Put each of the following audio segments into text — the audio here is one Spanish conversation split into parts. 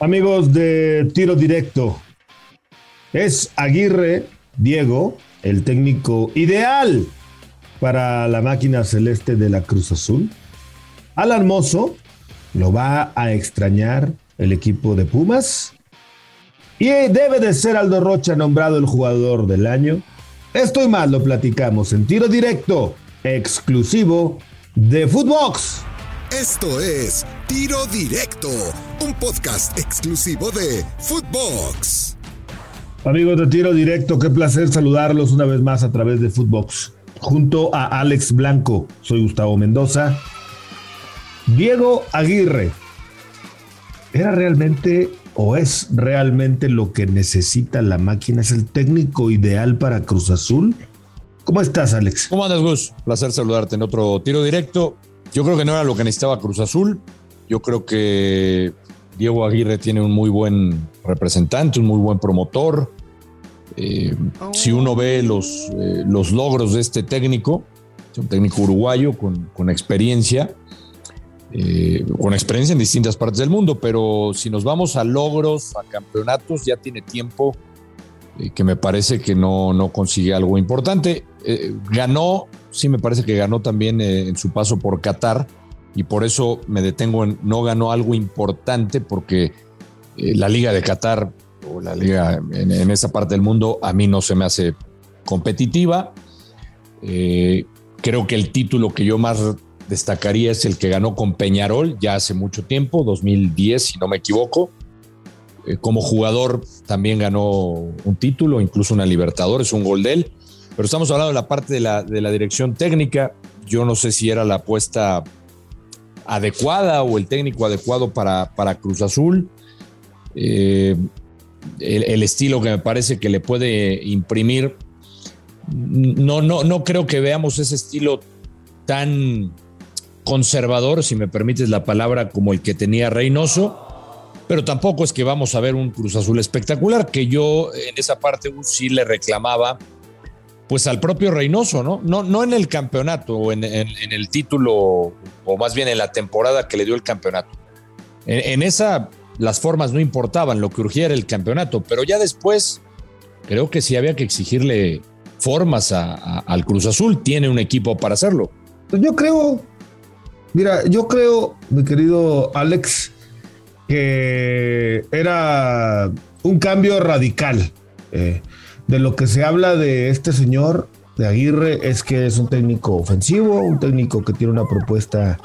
Amigos de tiro directo, es Aguirre Diego, el técnico ideal para la máquina celeste de la Cruz Azul. Al Hermoso lo va a extrañar el equipo de Pumas. Y debe de ser Aldo Rocha nombrado el jugador del año. Esto y más lo platicamos en tiro directo, exclusivo de Footbox. Esto es Tiro Directo, un podcast exclusivo de Footbox. Amigos de Tiro Directo, qué placer saludarlos una vez más a través de Footbox. Junto a Alex Blanco, soy Gustavo Mendoza. Diego Aguirre, ¿era realmente o es realmente lo que necesita la máquina? ¿Es el técnico ideal para Cruz Azul? ¿Cómo estás, Alex? ¿Cómo andas, Gus? Placer saludarte en otro tiro directo. Yo creo que no era lo que necesitaba Cruz Azul. Yo creo que Diego Aguirre tiene un muy buen representante, un muy buen promotor. Eh, si uno ve los, eh, los logros de este técnico, es un técnico uruguayo con, con experiencia, eh, con experiencia en distintas partes del mundo, pero si nos vamos a logros, a campeonatos, ya tiene tiempo que me parece que no, no consigue algo importante. ganó sí me parece que ganó también en su paso por Qatar y por eso me detengo en no ganó algo importante porque eh, la liga de Qatar o la liga en, esa parte del mundo a mí no se me hace competitiva. Eh, creo que el título que yo más destacaría es el que ganó con Peñarol ya hace mucho tiempo, 2010 si no me equivoco. como jugador también ganó un título, incluso una Libertadores, un gol de él. Pero estamos hablando de la parte de la, de la dirección técnica. Yo no sé si era la apuesta adecuada o el técnico adecuado para, para Cruz Azul. Eh, el, estilo que me parece que le puede imprimir. No, no, no creo que veamos ese estilo tan conservador, si me permites la palabra, como el que tenía Reynoso. Pero tampoco es que vamos a ver un Cruz Azul espectacular, que yo en esa parte sí le reclamaba pues al propio Reynoso, ¿no? No, no en el campeonato o en, el título, o más bien en la temporada que le dio el campeonato. En, esa las formas no importaban, lo que urgía era el campeonato, pero ya después creo que sí había que exigirle formas al Cruz Azul, tiene un equipo para hacerlo. Pues yo creo, mira, yo creo, mi querido Alex, que era un cambio radical. Eh, de lo que se habla de este señor, de Aguirre, es que es un técnico ofensivo, un técnico que tiene una propuesta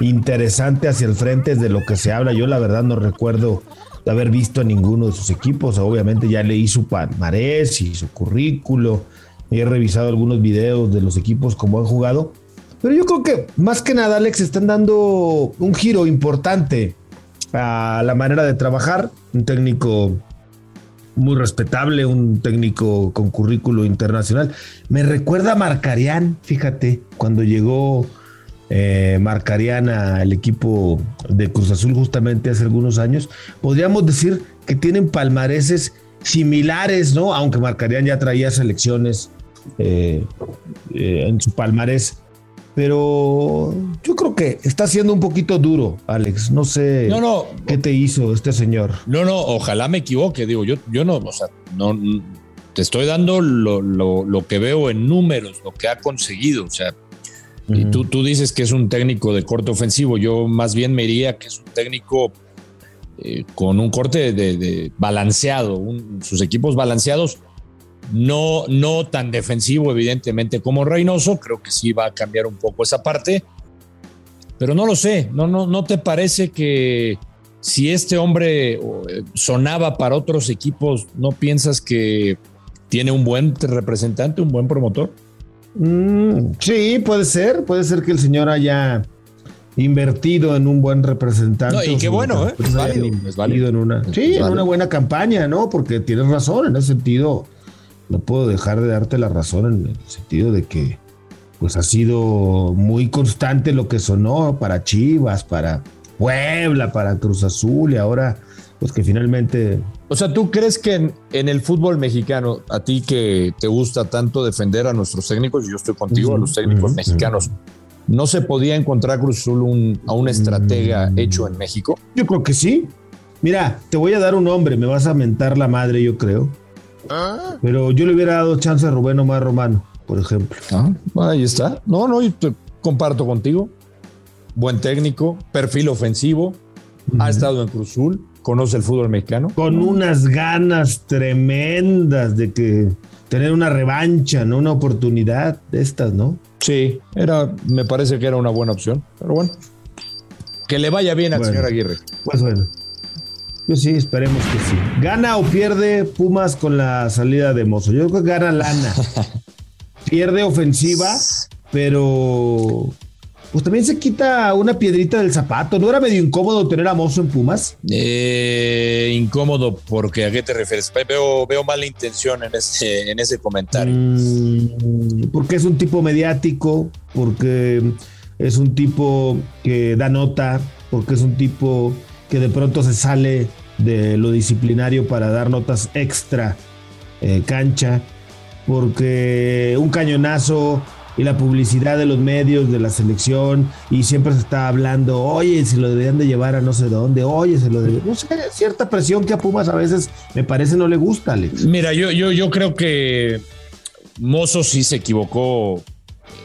interesante hacia el frente, de lo que se habla. Yo la verdad no recuerdo de haber visto a ninguno de sus equipos. Obviamente ya leí su palmarés y su currículo. Y he revisado algunos videos de los equipos como han jugado. Pero yo creo que más que nada, Alex, están dando un giro importante a la manera de trabajar. Un técnico muy respetable, un técnico con currículo internacional. Me recuerda a Marcarián, fíjate, cuando llegó eh, Marcarián al equipo de Cruz Azul justamente hace algunos años. Podríamos decir que tienen palmareses similares, ¿no? Aunque Marcarián ya traía selecciones eh, eh, en su palmarés pero yo creo que está siendo un poquito duro, Alex. No sé no, no, qué te hizo este señor. No, no, ojalá me equivoque. Digo, yo, yo no, o sea, no te estoy dando lo, que veo en números, lo que ha conseguido. O sea, y tú, tú dices que es un técnico de corte ofensivo. Yo más bien me diría que es un técnico eh, con un corte de, balanceado, sus equipos balanceados no, no tan defensivo, evidentemente, como Reynoso. Creo que sí va a cambiar un poco esa parte. Pero no lo sé. ¿No, no, no te parece que si este hombre eh, sonaba para otros equipos, ¿no piensas que tiene un buen representante, un buen promotor? Mm, sí, puede ser. Puede ser que el señor haya invertido en un buen representante. y qué bueno, ¿eh? Es válido, en una, sí, en una buena campaña, ¿no? Porque tienes razón en ese sentido no puedo dejar de darte la razón en el sentido de que pues ha sido muy constante lo que sonó para Chivas, para Puebla, para Cruz Azul y ahora pues que finalmente... O sea, ¿tú crees que en, el fútbol mexicano, a ti que te gusta tanto defender a nuestros técnicos, yo estoy contigo, a los técnicos mexicanos, ¿no se podía encontrar Cruz Azul a un estratega hecho en México? Yo creo que sí, Mira, te voy a dar un nombre, me vas a mentar la madre, yo creo. ¿Ah? Pero yo le hubiera dado chance a Rubén Omar Romano, por ejemplo. Ah, ahí está. No, no, yo te comparto contigo. Buen técnico, perfil ofensivo, ha estado en Cruzul, conoce el fútbol mexicano. Con unas ganas tremendas de que tener una revancha, ¿no? Una oportunidad de estas, ¿no? Sí, era, me parece que era una buena opción. Pero bueno, que le vaya bien al señor Aguirre. Pues bueno. Yo sí, esperemos que sí. ¿Gana o pierde Pumas con la salida de Mozo? Yo creo que gana lana. pierde ofensiva, pero pues también se quita una piedrita del zapato. ¿No era medio incómodo tener a Mozo en Pumas? Eh, incómodo, porque ¿a qué te refieres? Veo, veo mala intención en ese, en ese comentario. Mm, porque es un tipo mediático, porque es un tipo que da nota, porque es un tipo que de pronto se sale de lo disciplinario para dar notas extra eh, cancha, porque un cañonazo y la publicidad de los medios de la selección y siempre se está hablando, oye, si lo deberían de llevar a no sé dónde, oye, se lo deberían, no sé, cierta presión que a Pumas a veces me parece no le gusta. Mira, yo, yo, yo creo que Mozo sí se equivocó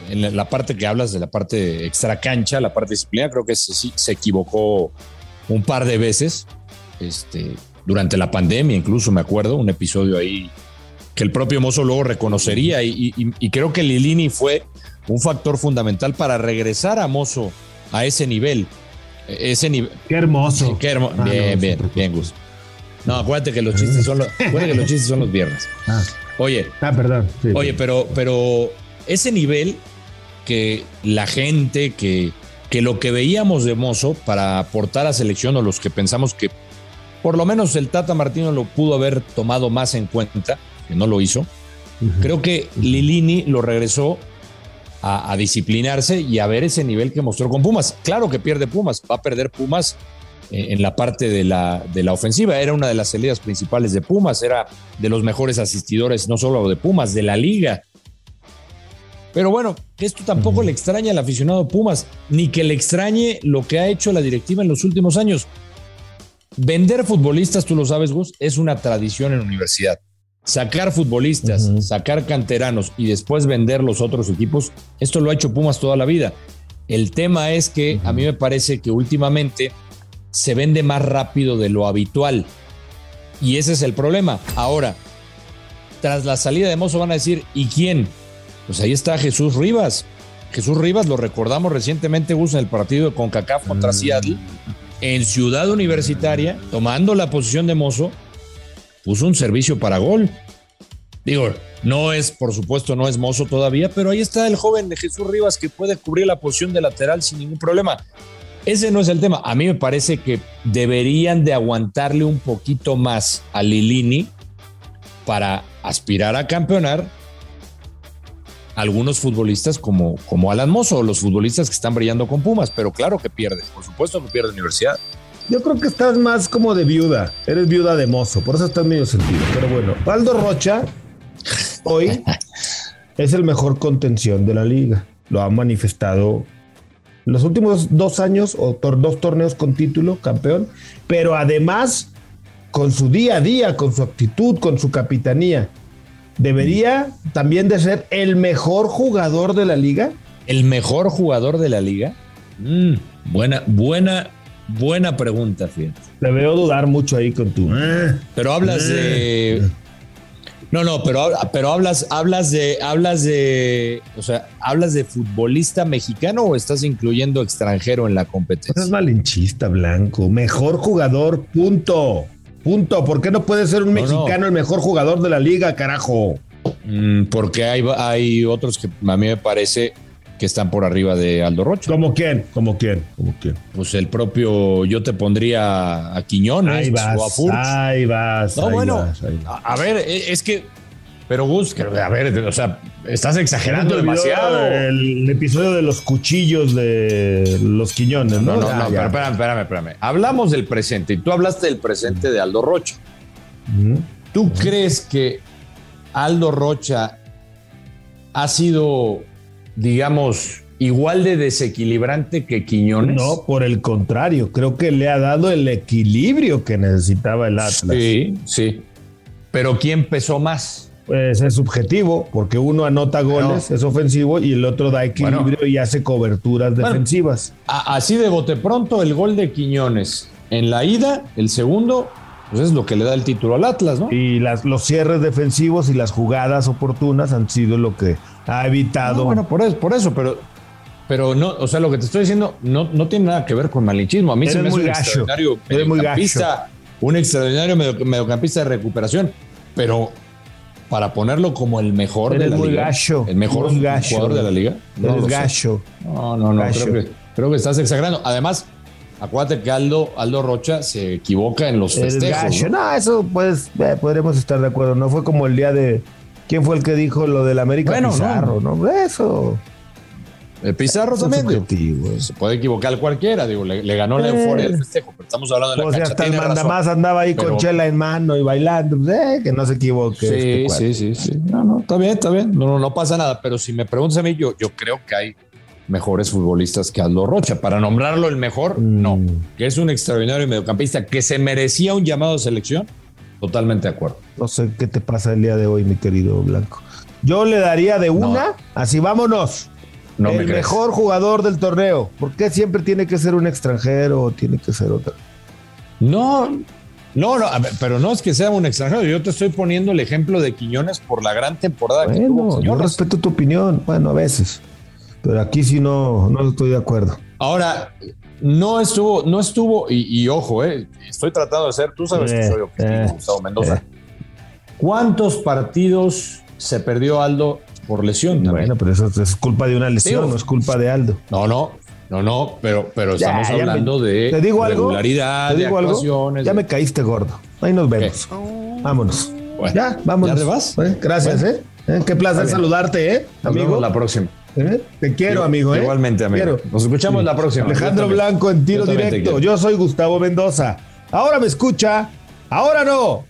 en la parte que hablas de la parte extra cancha, la parte disciplinaria, creo que sí se equivocó un par de veces, este, durante la pandemia incluso me acuerdo, un episodio ahí que el propio Mozo luego reconocería y, creo que Lilini fue un factor fundamental para regresar a Mozo a ese nivel. Ese nivel. Qué hermoso. Qué hermoso. Ah, bien, bien, bien, Gus. No, acuérdate que los chistes son los, que los chistes son los viernes. Ah. Oye. Ah, perdón. oye, pero, pero ese nivel que la gente, que, que lo que veíamos de Mozo para aportar a selección o los que pensamos que por lo menos el Tata Martino lo pudo haber tomado más en cuenta, que no lo hizo. Creo que Lilini lo regresó a, disciplinarse y a ver ese nivel que mostró con Pumas. Claro que pierde Pumas, va a perder Pumas eh, en la parte de la, de la ofensiva. Era una de las salidas principales de Pumas, era de los mejores asistidores, no solo de Pumas, de la liga. Pero bueno, esto tampoco le extraña al aficionado Pumas, ni que le extrañe lo que ha hecho la directiva en los últimos años. Vender futbolistas, tú lo sabes, Gus, es una tradición en universidad sacar futbolistas, sacar canteranos y después vender los otros equipos, esto lo ha hecho Pumas toda la vida. El tema es que a mí me parece que últimamente se vende más rápido de lo habitual. Y ese es el problema. Ahora, tras la salida de Mozo van a decir, ¿y quién? Pues ahí está Jesús Rivas. Jesús Rivas lo recordamos recientemente Gus, en el partido de CONCACAF contra Seattle, en Ciudad Universitaria, tomando la posición de Mozo puso un servicio para gol. Digo, no es, por supuesto, no es mozo todavía, pero ahí está el joven de Jesús Rivas que puede cubrir la posición de lateral sin ningún problema. Ese no es el tema. A mí me parece que deberían de aguantarle un poquito más a Lilini para aspirar a campeonar algunos futbolistas como, como Alan Mozo o los futbolistas que están brillando con Pumas, pero claro que pierde, por supuesto que pierde Universidad. Yo creo que estás más como de viuda. Eres viuda de mozo, por eso estás medio sentido. Pero bueno, Aldo Rocha hoy es el mejor contención de la liga. Lo ha manifestado los últimos dos años o dos torneos con título campeón, pero además con su día a día, con su actitud, con su capitanía. ¿Debería también de ser el mejor jugador de la liga? ¿El mejor jugador de la liga? Mm, buena, buena, Buena pregunta, fíjate. Te veo dudar mucho ahí con tu. Eh, pero hablas de. Eh. No, no, pero, pero hablas, hablas de, hablas de, o sea, hablas de futbolista mexicano o estás incluyendo extranjero en la competencia. Es malinchista, Blanco. Mejor jugador, punto. Punto. ¿Por qué no puede ser un mexicano el mejor jugador de la liga, carajo? Mm, porque hay, hay otros que a mí me parece que están por arriba de Aldo Rocha. ¿Como quién? ¿Como quién? ¿Como quién? Pues el propio, yo te pondría a Quiñones ahí vas, o a Furch. Ahí vas. No, bueno, A, ver, e, es que, pero Gus, a ver, o sea, estás exagerando demasiado. El, episodio de los cuchillos de los Quiñones, ¿no? No, no, no, pero espérame, espérame, espérame. Hablamos del presente y tú hablaste del presente de Aldo Rocha. ¿Tú crees que Aldo Rocha ha sido digamos, igual de desequilibrante que Quiñones. No, por el contrario, creo que le ha dado el equilibrio que necesitaba el Atlas. Sí, sí. Pero ¿quién pesó más? Pues es subjetivo, porque uno anota goles, es ofensivo, y el otro da equilibrio y hace coberturas defensivas. así de bote pronto, el gol de Quiñones en la ida, el segundo, pues es lo que le da el título al Atlas, ¿no? Y las, los cierres defensivos y las jugadas oportunas han sido lo que ha evitado. bueno, por eso, por eso, pero, pero no, o sea, lo que te estoy diciendo no, no tiene nada que ver con malinchismo. A mí se me hace un extraordinario mediocampista, un extraordinario mediocampista de recuperación, pero para ponerlo como el mejor de la muy liga. Gacho, el mejor jugador de la liga. No el gacho. No, no, no. Creo que, creo que, estás exagerando. Además, acuérdate que Aldo, Aldo Rocha se equivoca en los el festejos. Gacho. ¿no? eso pues eh, podremos estar de acuerdo. No fue como el día de. ¿Quién fue el que dijo lo del América bueno, Pizarro? No. Eso. El Pizarro también. se puede equivocar cualquiera, digo, le, ganó la euforia del festejo, pero estamos hablando de la o sea, hasta el mandamás andaba ahí con chela en mano y bailando, pues, eh, que no se equivoque. Sí, este sí, sí, sí. No, no, está bien, está bien. No, no, no pasa nada, pero si me preguntas a mí, yo, yo creo que hay mejores futbolistas que Aldo Rocha. Para nombrarlo el mejor, no. Mm. Que es un extraordinario mediocampista que se merecía un llamado de selección, totalmente de acuerdo. No sé qué te pasa el día de hoy, mi querido Blanco. Yo le daría de una, así vámonos el mejor jugador del torneo. ¿Por qué siempre tiene que ser un extranjero o tiene que ser otro? No, no, no, pero no es que sea un extranjero. Yo te estoy poniendo el ejemplo de Quiñones por la gran temporada que tuvo. Yo respeto tu opinión, bueno, a veces. Pero aquí sí no, no estoy de acuerdo. Ahora, no estuvo, no estuvo, y, ojo, eh, estoy tratando de ser, tú sabes que eh, soy objetivo, eh, Gustavo Mendoza. ¿Cuántos partidos se perdió Aldo por lesión. Bueno, pero eso es culpa de una lesión, no es culpa de Aldo. No, no, no, no, pero, pero estamos hablando de ¿te digo regularidad, ¿Te digo Algo? Ya me caíste gordo. Ahí nos vemos. Vámonos. ya, vámonos. ¿Ya te vas? gracias, ¿eh? ¿eh? Qué placer saludarte, ¿eh? amigo. la próxima. ¿Eh? Te quiero, amigo. ¿eh? Igualmente, amigo. Nos escuchamos la próxima. Alejandro Blanco en tiro directo. Yo soy Gustavo Mendoza. Ahora me escucha, ahora no.